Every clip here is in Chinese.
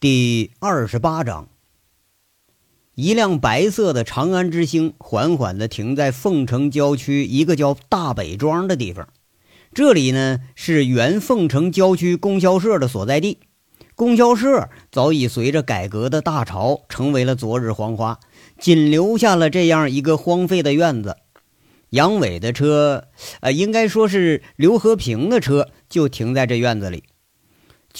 第二十八章，一辆白色的长安之星缓缓地停在凤城郊区一个叫大北庄的地方。这里呢是原凤城郊区供销社的所在地。供销社早已随着改革的大潮成为了昨日黄花，仅留下了这样一个荒废的院子。杨伟的车，呃，应该说是刘和平的车，就停在这院子里。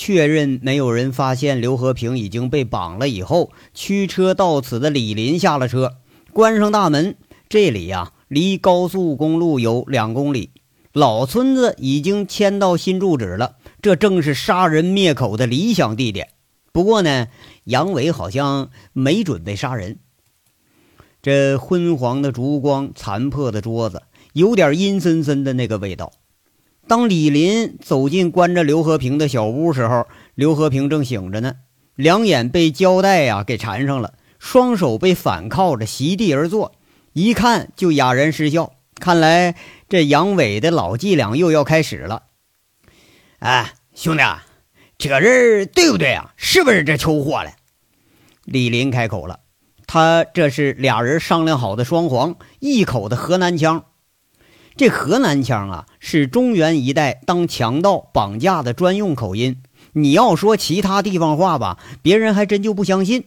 确认没有人发现刘和平已经被绑了以后，驱车到此的李林下了车，关上大门。这里呀，离高速公路有两公里，老村子已经迁到新住址了。这正是杀人灭口的理想地点。不过呢，杨伟好像没准备杀人。这昏黄的烛光，残破的桌子，有点阴森森的那个味道。当李林走进关着刘和平的小屋时候，刘和平正醒着呢，两眼被胶带呀给缠上了，双手被反铐着席地而坐，一看就哑然失笑。看来这杨伟的老伎俩又要开始了。哎，兄弟，这人对不对啊？是不是这秋货了？李林开口了，他这是俩人商量好的双簧，一口的河南腔。这河南腔啊，是中原一带当强盗绑架的专用口音。你要说其他地方话吧，别人还真就不相信。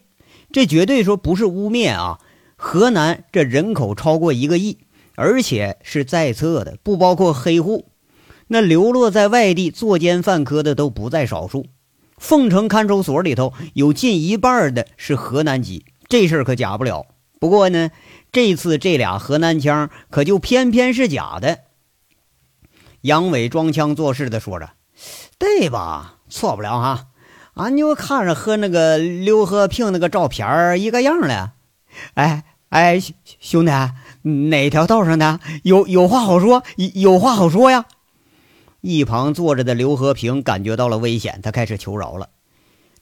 这绝对说不是污蔑啊！河南这人口超过一个亿，而且是在册的，不包括黑户。那流落在外地作奸犯科的都不在少数。凤城看守所里头有近一半的是河南籍，这事儿可假不了。不过呢。这次这俩河南腔可就偏偏是假的。杨伟装腔作势的说着：“对吧？错不了哈。俺就看着和那个刘和平那个照片一个样了。哎哎，兄弟，哪条道上的？有有话好说，有话好说呀。”一旁坐着的刘和平感觉到了危险，他开始求饶了。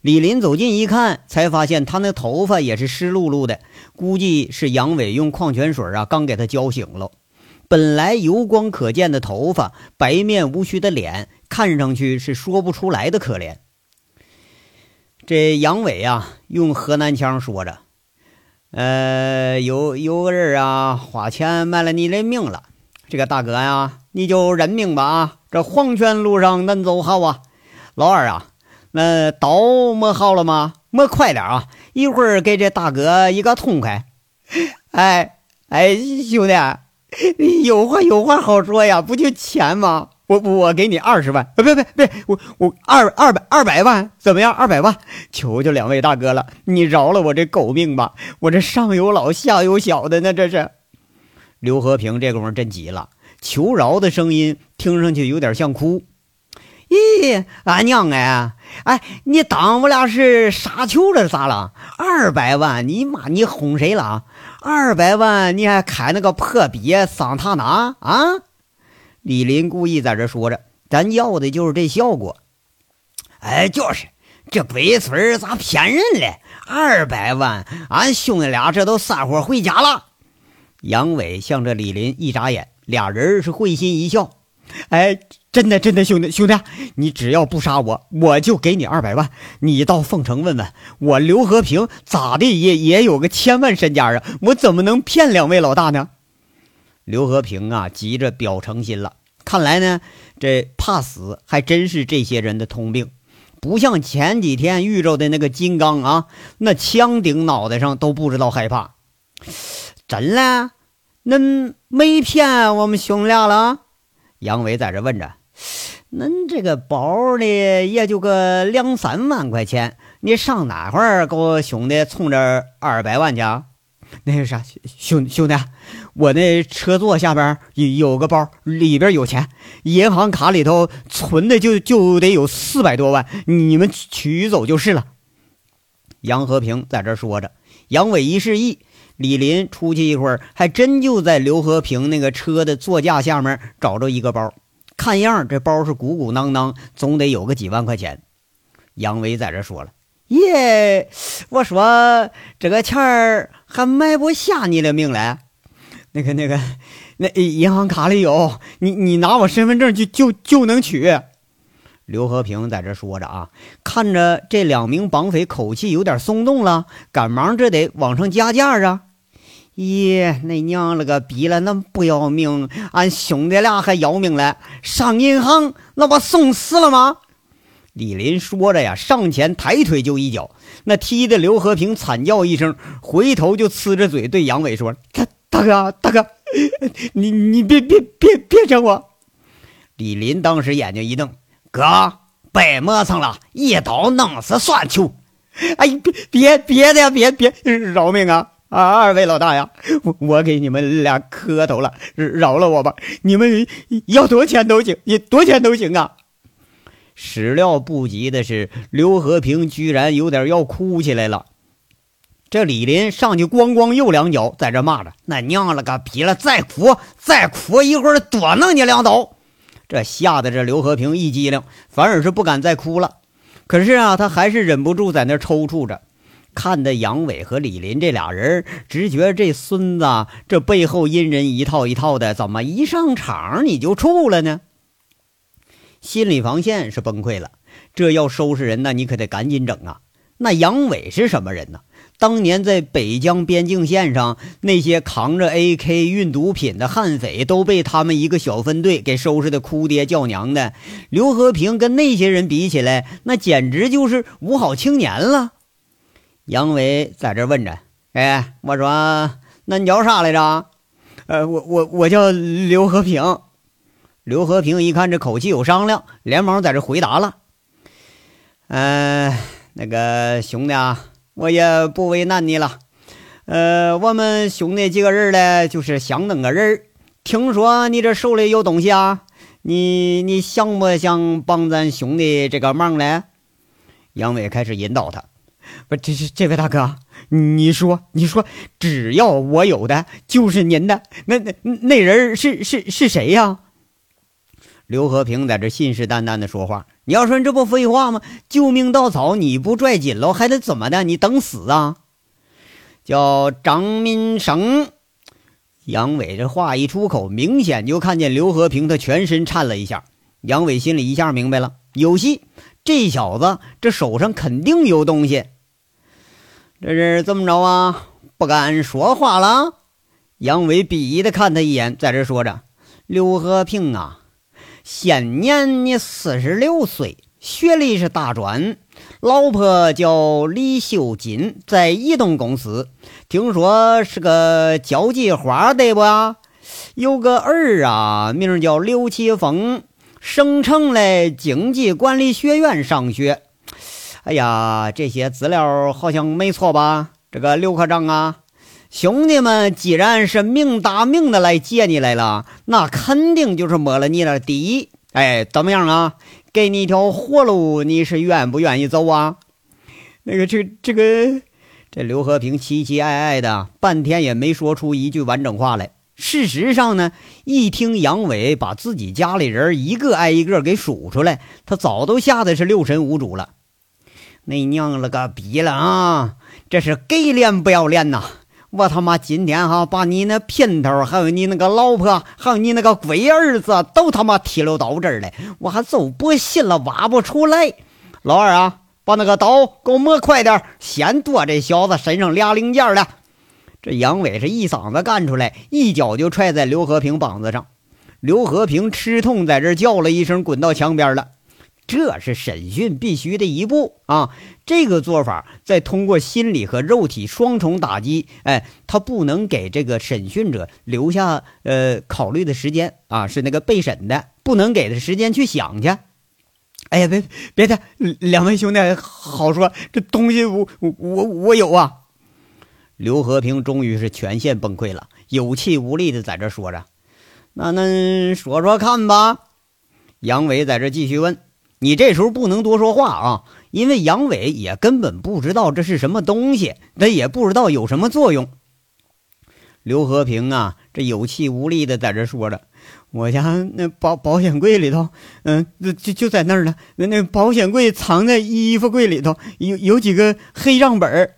李林走近一看，才发现他那头发也是湿漉漉的，估计是杨伟用矿泉水啊刚给他浇醒了。本来油光可见的头发，白面无须的脸，看上去是说不出来的可怜。这杨伟啊，用河南腔说着：“呃，有有个人啊，花钱买了你的命了。这个大哥呀，你就认命吧啊！这黄泉路上恁走好啊，老二啊。”那刀磨好了吗？磨快点啊！一会儿给这大哥一个痛快。哎哎，兄弟，有话有话好说呀，不就钱吗？我我给你二十万，别别别，我我二二百二百万，怎么样？二百万，求求两位大哥了，你饶了我这狗命吧！我这上有老下有小的呢，这是。刘和平这功夫真急了，求饶的声音听上去有点像哭。咦，俺娘哎！哎，你当我俩是傻球了咋了？二百万，你妈你哄谁了？二百万你还开那个破逼桑塔纳啊？李林故意在这说着，咱要的就是这效果。哎，就是这龟孙咋骗人嘞？二百万，俺兄弟俩这都散伙回家了。杨伟向着李林一眨眼，俩人是会心一笑。哎，真的，真的，兄弟，兄弟，你只要不杀我，我就给你二百万。你到凤城问问我，刘和平咋的也也有个千万身家啊，我怎么能骗两位老大呢？刘和平啊，急着表诚心了。看来呢，这怕死还真是这些人的通病，不像前几天遇着的那个金刚啊，那枪顶脑袋上都不知道害怕。真的？恁没骗我们兄俩了？杨伟在这问着：“恁这个包里也就个两三万块钱，你上哪块儿给我兄弟充这二百万去？那个啥，兄兄弟，我那车座下边有有个包，里边有钱，银行卡里头存的就就得有四百多万，你们取走就是了。”杨和平在这说着，杨伟一示意。李林出去一会儿，还真就在刘和平那个车的座驾下面找着一个包，看样这包是鼓鼓囊囊，总得有个几万块钱。杨威在这说了：“耶，我说这个钱儿还买不下你的命来。那个那个，那银行卡里有，你你拿我身份证就就就能取。”刘和平在这说着啊，看着这两名绑匪口气有点松动了，赶忙这得往上加价啊！咦，那娘了个逼了，那不要命，俺兄弟俩还要命了，上银行那不送死了吗？李林说着呀，上前抬腿就一脚，那踢的刘和平惨叫一声，回头就呲着嘴对杨伟说：“大大哥，大哥，你你别别别别整我！”李林当时眼睛一瞪。哥，别磨蹭了，一刀弄死算球。哎，别别别的呀，别别饶命啊！啊二位老大呀，我我给你们俩磕头了，饶了我吧！你们要多少钱都行，你多少钱都行啊！始料不及的是，刘和平居然有点要哭起来了。这李林上去咣咣又两脚，在这骂着：“那娘了个逼了！再哭再哭，一会儿多弄你两刀！”这吓得这刘和平一激灵，反而是不敢再哭了。可是啊，他还是忍不住在那抽搐着，看的杨伟和李林这俩人，直觉这孙子这背后阴人一套一套的，怎么一上场你就怵了呢？心理防线是崩溃了，这要收拾人呢，你可得赶紧整啊！那杨伟是什么人呢？当年在北疆边境线上，那些扛着 AK 运毒品的悍匪都被他们一个小分队给收拾的哭爹叫娘的。刘和平跟那些人比起来，那简直就是五好青年了。杨伟在这问着：“哎，我说，那你叫啥来着？”“呃，我我我叫刘和平。”刘和平一看这口气有商量，连忙在这回答了：“嗯，那个兄弟啊。”我也不为难你了，呃，我们兄弟几个人呢，就是想弄个人。听说你这手里有东西啊，你你想不想帮咱兄弟这个忙呢？杨伟开始引导他，不，这这这位大哥，你说你说，只要我有的就是您的，那那那人是是是谁呀？刘和平在这信誓旦旦的说话：“你要说这不废话吗？救命稻草你不拽紧了，还得怎么的？你等死啊！”叫张民生。杨伟这话一出口，明显就看见刘和平他全身颤了一下。杨伟心里一下明白了，有戏！这小子这手上肯定有东西。这是怎么着啊？不敢说话了。杨伟鄙夷的看他一眼，在这说着：“刘和平啊。”现年你四十六岁，学历是大专，老婆叫李秀金，在移动公司，听说是个交际花，对不？有个儿啊，名叫刘奇峰，省城嘞经济管理学院上学。哎呀，这些资料好像没错吧？这个刘科长啊，兄弟们，既然是明打明的来接你来了，那肯定就是摸了你的底。哎，怎么样啊？给你一条活路，你是愿不愿意走啊？那个，这这个，这刘和平期期艾艾的，半天也没说出一句完整话来。事实上呢，一听杨伟把自己家里人一个挨一个给数出来，他早都吓得是六神无主了。那娘了个逼了啊！这是给脸不要脸呐！我他妈今天哈把你那姘头，还有你那个老婆，还有你那个龟儿子都他妈提溜到这儿来，我还就不信了，挖不出来。老二啊，把那个刀给我磨快点，先剁这小子身上俩零件的。这杨伟是一嗓子干出来，一脚就踹在刘和平膀子上。刘和平吃痛，在这叫了一声，滚到墙边了。这是审讯必须的一步啊！这个做法在通过心理和肉体双重打击，哎，他不能给这个审讯者留下呃考虑的时间啊，是那个被审的不能给他时间去想去。哎呀，别别的，两位兄弟好说，这东西我我我有啊！刘和平终于是全线崩溃了，有气无力的在这说着：“那那说说看吧。”杨伟在这继续问。你这时候不能多说话啊，因为杨伟也根本不知道这是什么东西，他也不知道有什么作用。刘和平啊，这有气无力的在这说着：“我家那保保险柜里头，嗯，就就在那儿呢。那那保险柜藏在衣服柜里头，有有几个黑账本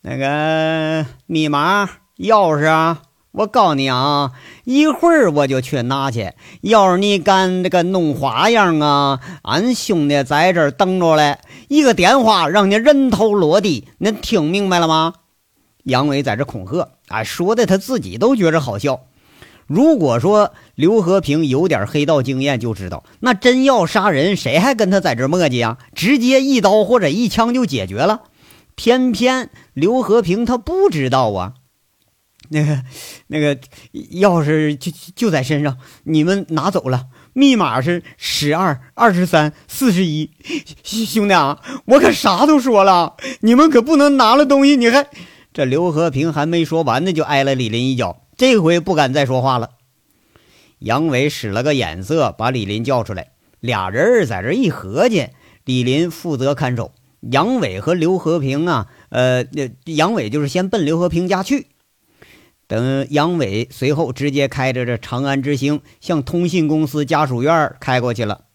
那个密码、钥匙啊，我告诉你啊，一会儿我就去拿去。要是你敢这个弄花样啊，俺兄弟在这儿等着嘞，一个电话让你人头落地。你听明白了吗？杨伟在这恐吓，啊，说的他自己都觉着好笑。如果说刘和平有点黑道经验，就知道那真要杀人，谁还跟他在这磨叽啊？直接一刀或者一枪就解决了。偏偏刘和平他不知道啊。那个，那个钥匙就就在身上，你们拿走了。密码是十二二十三四十一。兄弟啊，我可啥都说了，你们可不能拿了东西。你还……这刘和平还没说完呢，就挨了李林一脚，这回不敢再说话了。杨伟使了个眼色，把李林叫出来。俩人在这一合计，李林负责看守，杨伟和刘和平啊，呃，杨伟就是先奔刘和平家去。等杨伟随后直接开着这长安之星向通信公司家属院开过去了。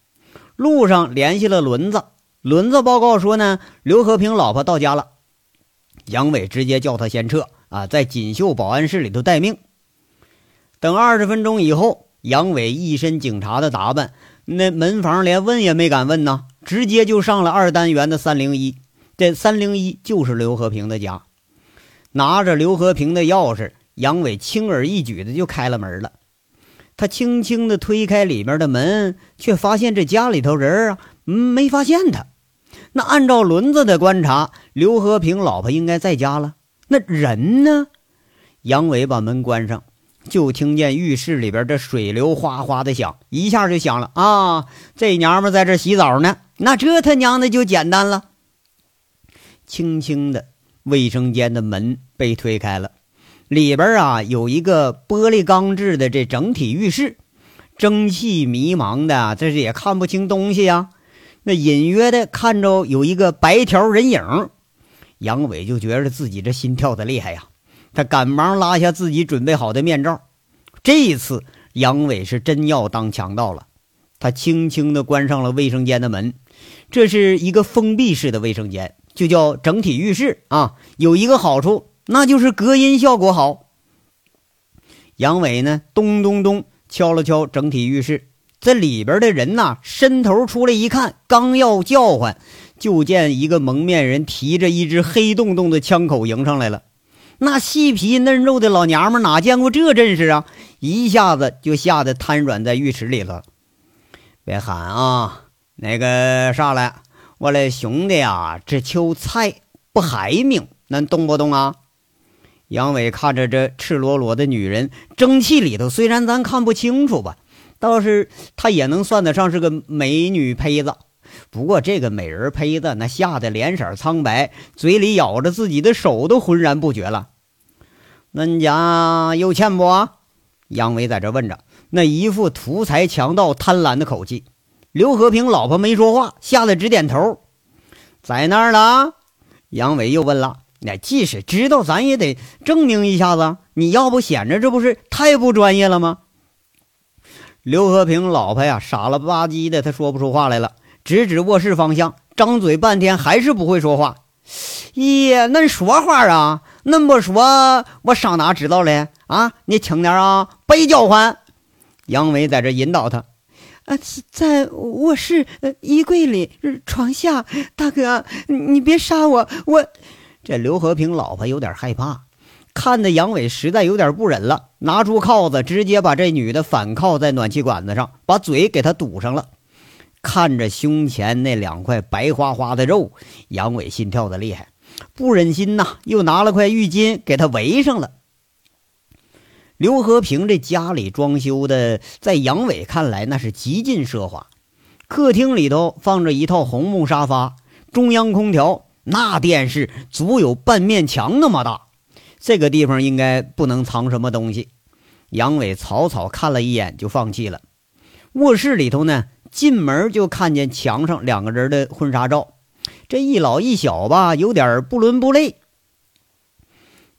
路上联系了轮子，轮子报告说呢，刘和平老婆到家了。杨伟直接叫他先撤啊，在锦绣保安室里头待命。等二十分钟以后，杨伟一身警察的打扮，那门房连问也没敢问呐，直接就上了二单元的三零一。这三零一就是刘和平的家，拿着刘和平的钥匙。杨伟轻而易举的就开了门了，他轻轻的推开里面的门，却发现这家里头人啊，没发现他。那按照轮子的观察，刘和平老婆应该在家了，那人呢？杨伟把门关上，就听见浴室里边这水流哗哗的响，一下就响了啊！这娘们在这洗澡呢，那这他娘的就简单了。轻轻的，卫生间的门被推开了。里边啊有一个玻璃钢制的这整体浴室，蒸汽迷茫的，这是也看不清东西呀。那隐约的看着有一个白条人影，杨伟就觉得自己这心跳的厉害呀。他赶忙拉下自己准备好的面罩。这一次，杨伟是真要当强盗了。他轻轻的关上了卫生间的门。这是一个封闭式的卫生间，就叫整体浴室啊。有一个好处。那就是隔音效果好。杨伟呢，咚咚咚敲了敲整体浴室，这里边的人呐，伸头出来一看，刚要叫唤，就见一个蒙面人提着一支黑洞洞的枪口迎上来了。那细皮嫩肉的老娘们哪见过这阵势啊？一下子就吓得瘫软在浴池里了。别喊啊，那个啥来，我的兄弟啊，这求财不害命，能动不动啊？杨伟看着这赤裸裸的女人，蒸汽里头虽然咱看不清楚吧，倒是她也能算得上是个美女胚子。不过这个美人胚子那吓得脸色苍白，嘴里咬着自己的手都浑然不觉了。恁家有钱不？杨伟在这问着，那一副图财强盗贪婪的口气。刘和平老婆没说话，吓得直点头。在那儿了。杨伟又问了。那即使知道，咱也得证明一下子。你要不显着这不是太不专业了吗？刘和平老婆呀，傻了吧唧的，他说不出话来了，指指卧室方向，张嘴半天还是不会说话。咦，恁说话啊？恁不说，我上哪知道嘞？啊，你轻点啊，别叫唤。杨伟在这引导他，啊，在卧室衣柜里，床下。大哥，你别杀我，我。这刘和平老婆有点害怕，看的杨伟实在有点不忍了，拿出铐子，直接把这女的反铐在暖气管子上，把嘴给她堵上了。看着胸前那两块白花花的肉，杨伟心跳的厉害，不忍心呐，又拿了块浴巾给她围上了。刘和平这家里装修的，在杨伟看来那是极尽奢华，客厅里头放着一套红木沙发，中央空调。那电视足有半面墙那么大，这个地方应该不能藏什么东西。杨伟草草看了一眼就放弃了。卧室里头呢，进门就看见墙上两个人的婚纱照，这一老一小吧，有点不伦不类。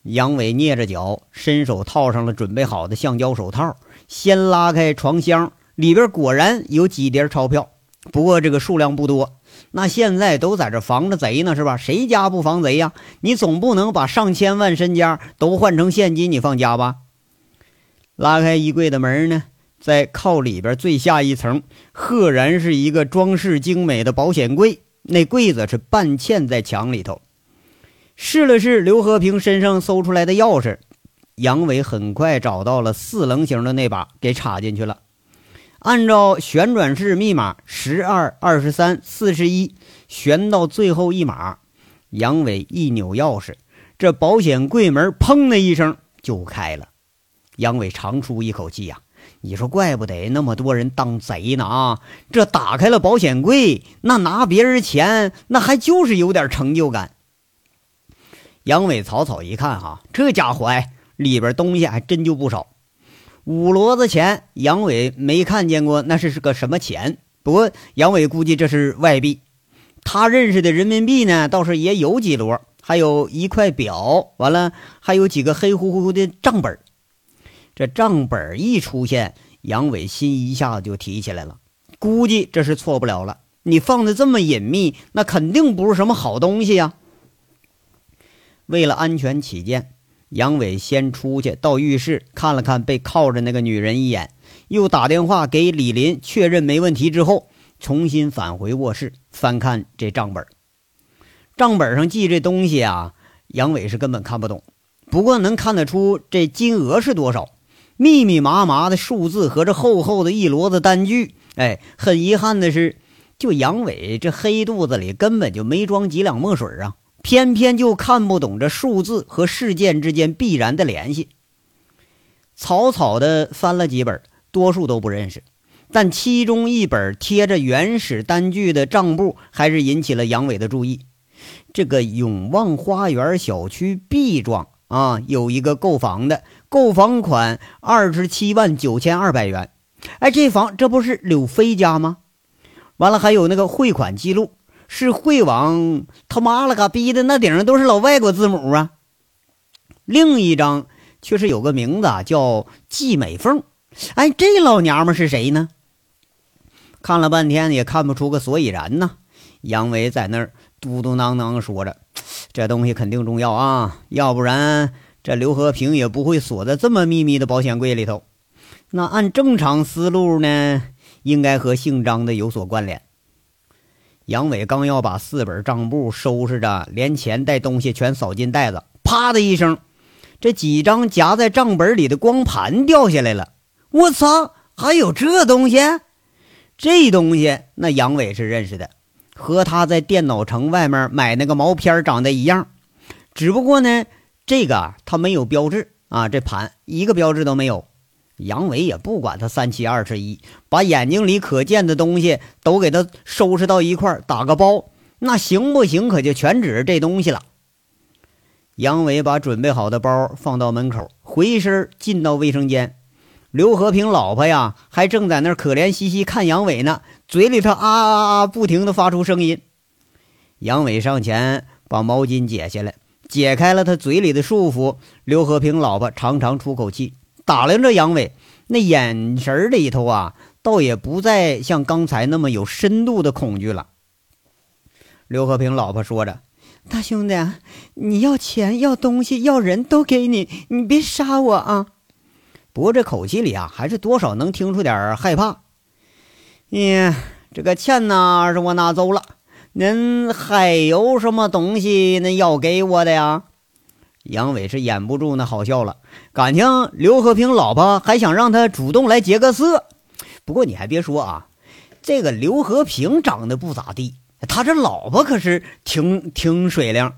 杨伟蹑着脚，伸手套上了准备好的橡胶手套，先拉开床箱，里边果然有几叠钞票，不过这个数量不多。那现在都在这防着贼呢，是吧？谁家不防贼呀？你总不能把上千万身家都换成现金，你放家吧？拉开衣柜的门呢，在靠里边最下一层，赫然是一个装饰精美的保险柜。那柜子是半嵌在墙里头。试了试刘和平身上搜出来的钥匙，杨伟很快找到了四棱形的那把，给插进去了。按照旋转式密码十二、二十三、四十一，旋到最后一码，杨伟一扭钥匙，这保险柜门砰的一声就开了。杨伟长出一口气呀，你说怪不得那么多人当贼呢啊！这打开了保险柜，那拿别人钱，那还就是有点成就感。杨伟草草一看，哈，这家伙哎，里边东西还真就不少。五骡子钱，杨伟没看见过，那是是个什么钱？不过杨伟估计这是外币。他认识的人民币呢，倒是也有几摞，还有一块表，完了还有几个黑乎乎的账本。这账本一出现，杨伟心一下子就提起来了，估计这是错不了了。你放的这么隐秘，那肯定不是什么好东西呀。为了安全起见。杨伟先出去到浴室看了看被铐着那个女人一眼，又打电话给李林确认没问题之后，重新返回卧室翻看这账本。账本上记这东西啊，杨伟是根本看不懂，不过能看得出这金额是多少，密密麻麻的数字和这厚厚的一摞子单据。哎，很遗憾的是，就杨伟这黑肚子里根本就没装几两墨水啊。偏偏就看不懂这数字和事件之间必然的联系。草草的翻了几本，多数都不认识，但其中一本贴着原始单据的账簿还是引起了杨伟的注意。这个永旺花园小区 B 幢啊，有一个购房的，购房款二十七万九千二百元。哎，这房这不是柳飞家吗？完了，还有那个汇款记录。是汇网他妈了个逼的，那顶上都是老外国字母啊！另一张却是有个名字啊叫季美凤，哎，这老娘们是谁呢？看了半天也看不出个所以然呢。杨伟在那儿嘟嘟囔囔说着：“这东西肯定重要啊，要不然这刘和平也不会锁在这么秘密的保险柜里头。那按正常思路呢，应该和姓张的有所关联。”杨伟刚要把四本账簿收拾着，连钱带东西全扫进袋子，啪的一声，这几张夹在账本里的光盘掉下来了。我操，还有这东西？这东西那杨伟是认识的，和他在电脑城外面买那个毛片长得一样，只不过呢，这个他没有标志啊，这盘一个标志都没有。杨伟也不管他三七二十一，把眼睛里可见的东西都给他收拾到一块打个包，那行不行？可就全指着这东西了。杨伟把准备好的包放到门口，回身进到卫生间。刘和平老婆呀，还正在那儿可怜兮兮看杨伟呢，嘴里头啊啊啊不停的发出声音。杨伟上前把毛巾解下来，解开了他嘴里的束缚。刘和平老婆长长出口气。打量着杨伟，那眼神里头啊，倒也不再像刚才那么有深度的恐惧了。刘和平老婆说着：“大兄弟，你要钱、要东西、要人都给你，你别杀我啊！”不过这口气里啊，还是多少能听出点害怕。你这个钱呢，是我拿走了，您还有什么东西那要给我的呀？杨伟是掩不住那好笑了，感情刘和平老婆还想让他主动来劫个色。不过你还别说啊，这个刘和平长得不咋地，他这老婆可是挺挺水灵。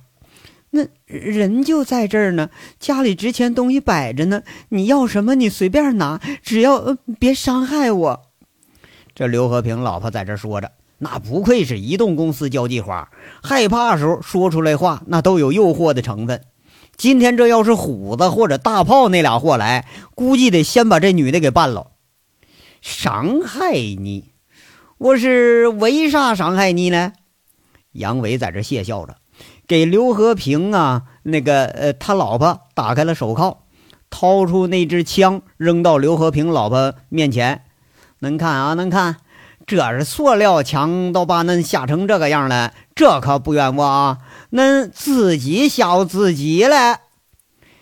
那人就在这儿呢，家里值钱东西摆着呢，你要什么你随便拿，只要别伤害我。这刘和平老婆在这说着，那不愧是移动公司交际花，害怕时候说出来话那都有诱惑的成分。今天这要是虎子或者大炮那俩货来，估计得先把这女的给办了。伤害你？我是为啥伤害你呢？杨伟在这窃笑着，给刘和平啊那个呃他老婆打开了手铐，掏出那支枪扔到刘和平老婆面前。能看啊，能看，这是塑料枪，都把恁吓成这个样了，这可不怨我啊。恁自己吓唬自己了。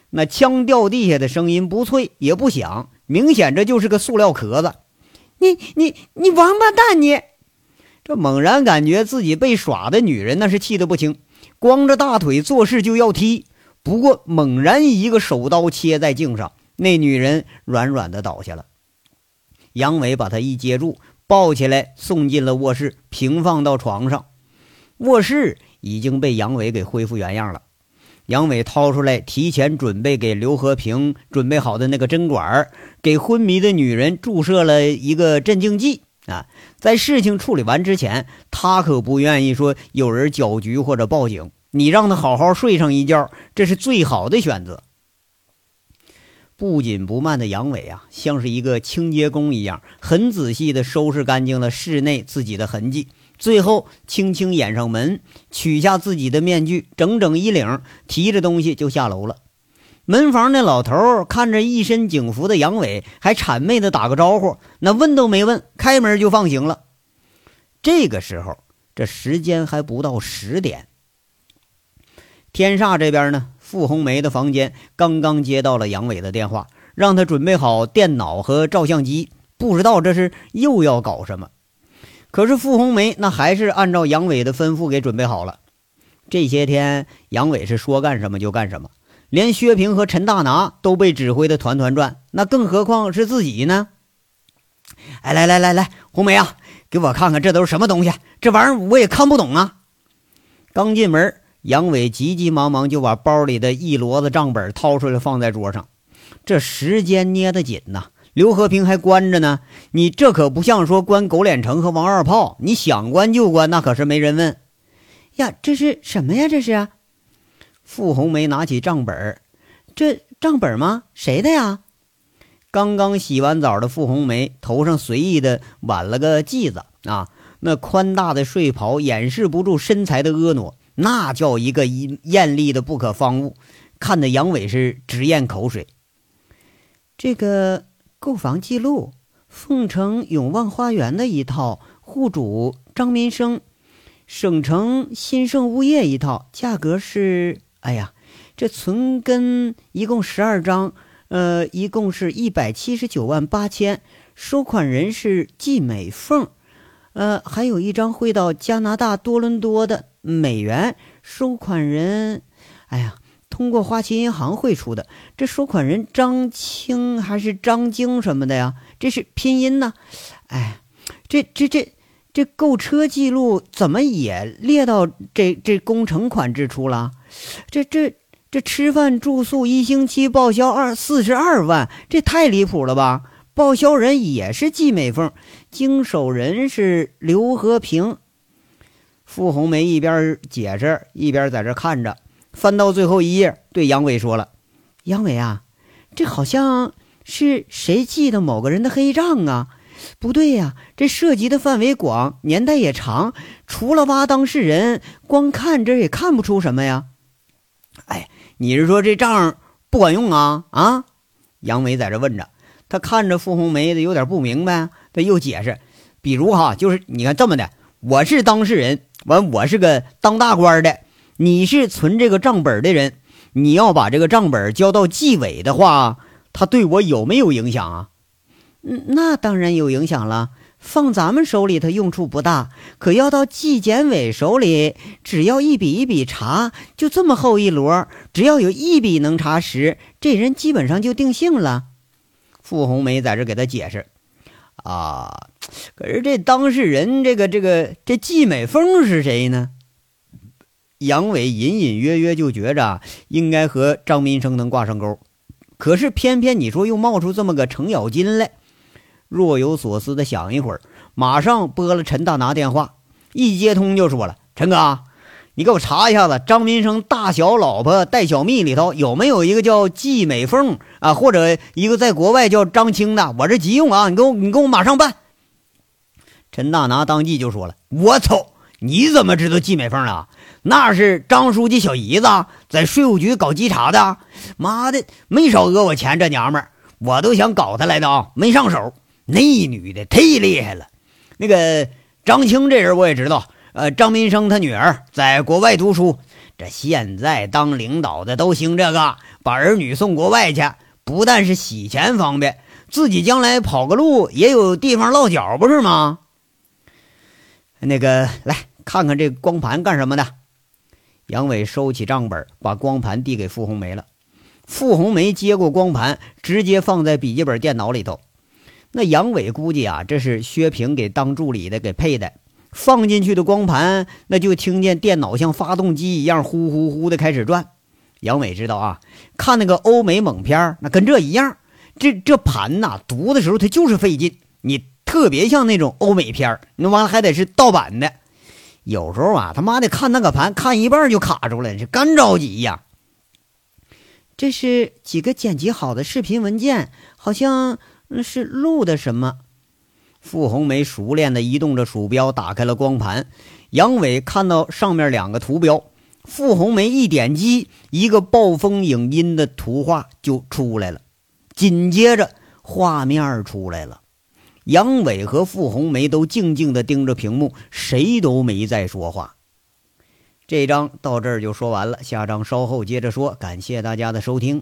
那枪掉地下的声音不脆也不响，明显这就是个塑料壳子。你你你王八蛋！你这猛然感觉自己被耍的女人那是气得不轻，光着大腿做事就要踢。不过猛然一个手刀切在颈上，那女人软软的倒下了。杨伟把她一接住，抱起来送进了卧室，平放到床上。卧室已经被杨伟给恢复原样了。杨伟掏出来，提前准备给刘和平准备好的那个针管，给昏迷的女人注射了一个镇静剂。啊，在事情处理完之前，他可不愿意说有人搅局或者报警。你让他好好睡上一觉，这是最好的选择。不紧不慢的杨伟啊，像是一个清洁工一样，很仔细地收拾干净了室内自己的痕迹。最后，轻轻掩上门，取下自己的面具，整整衣领，提着东西就下楼了。门房那老头看着一身警服的杨伟，还谄媚的打个招呼，那问都没问，开门就放行了。这个时候，这时间还不到十点。天煞这边呢，傅红梅的房间刚刚接到了杨伟的电话，让他准备好电脑和照相机，不知道这是又要搞什么。可是傅红梅那还是按照杨伟的吩咐给准备好了。这些天，杨伟是说干什么就干什么，连薛平和陈大拿都被指挥的团团转，那更何况是自己呢？哎，来来来来，红梅啊，给我看看这都是什么东西？这玩意儿我也看不懂啊！刚进门。杨伟急急忙忙就把包里的一摞子账本掏出来放在桌上，这时间捏得紧呐。刘和平还关着呢，你这可不像说关狗脸成和王二炮，你想关就关，那可是没人问。呀，这是什么呀？这是？傅红梅拿起账本，这账本吗？谁的呀？刚刚洗完澡的傅红梅头上随意的挽了个髻子啊，那宽大的睡袍掩饰不住身材的婀娜。那叫一个艳丽的不可方物，看得杨伟是直咽口水。这个购房记录，凤城永旺花园的一套，户主张民生，省城新盛物业一套，价格是……哎呀，这存根一共十二张，呃，一共是一百七十九万八千，收款人是季美凤，呃，还有一张汇到加拿大多伦多的。美元收款人，哎呀，通过花旗银行汇出的。这收款人张青还是张晶什么的呀？这是拼音呢。哎，这这这这购车记录怎么也列到这这工程款支出了？这这这吃饭住宿一星期报销二四十二万，这太离谱了吧？报销人也是季美凤，经手人是刘和平。傅红梅一边解释，一边在这看着，翻到最后一页，对杨伟说了：“杨伟啊，这好像是谁记的某个人的黑账啊？不对呀，这涉及的范围广，年代也长，除了挖当事人，光看这也看不出什么呀。”哎，你是说这账不管用啊？啊？杨伟在这问着，他看着傅红梅的有点不明白，他又解释：“比如哈，就是你看这么的，我是当事人。”完，我是个当大官的，你是存这个账本的人，你要把这个账本交到纪委的话，他对我有没有影响啊？嗯，那当然有影响了。放咱们手里它用处不大，可要到纪检委手里，只要一笔一笔查，就这么厚一摞，只要有一笔能查实，这人基本上就定性了。傅红梅在这给他解释。啊，可是这当事人，这个这个这季美凤是谁呢？杨伟隐隐约约就觉着应该和张民生能挂上钩，可是偏偏你说又冒出这么个程咬金来，若有所思的想一会儿，马上拨了陈大拿电话，一接通就说了：“陈哥。”你给我查一下子，张民生大小老婆带小蜜里头有没有一个叫季美凤啊，或者一个在国外叫张青的？我这急用啊，你给我，你给我马上办。陈大拿当即就说了：“我操，你怎么知道季美凤啊？那是张书记小姨子，在税务局搞稽查的。妈的，没少讹我钱，这娘们儿，我都想搞她来的啊，没上手。那女的忒厉害了。那个张青这人我也知道。”呃，张民生他女儿在国外读书，这现在当领导的都兴这个，把儿女送国外去，不但是洗钱方便，自己将来跑个路也有地方落脚，不是吗？那个，来看看这光盘干什么的？杨伟收起账本，把光盘递给傅红梅了。傅红梅接过光盘，直接放在笔记本电脑里头。那杨伟估计啊，这是薛平给当助理的给配的。放进去的光盘，那就听见电脑像发动机一样呼呼呼的开始转。杨伟知道啊，看那个欧美猛片那跟这一样。这这盘呐，读的时候它就是费劲。你特别像那种欧美片那玩意还得是盗版的。有时候啊，他妈的看那个盘，看一半就卡住了，是干着急呀。这是几个剪辑好的视频文件，好像是录的什么。傅红梅熟练地移动着鼠标，打开了光盘。杨伟看到上面两个图标，傅红梅一点击，一个暴风影音的图画就出来了。紧接着，画面出来了。杨伟和傅红梅都静静的盯着屏幕，谁都没再说话。这章到这儿就说完了，下章稍后接着说。感谢大家的收听。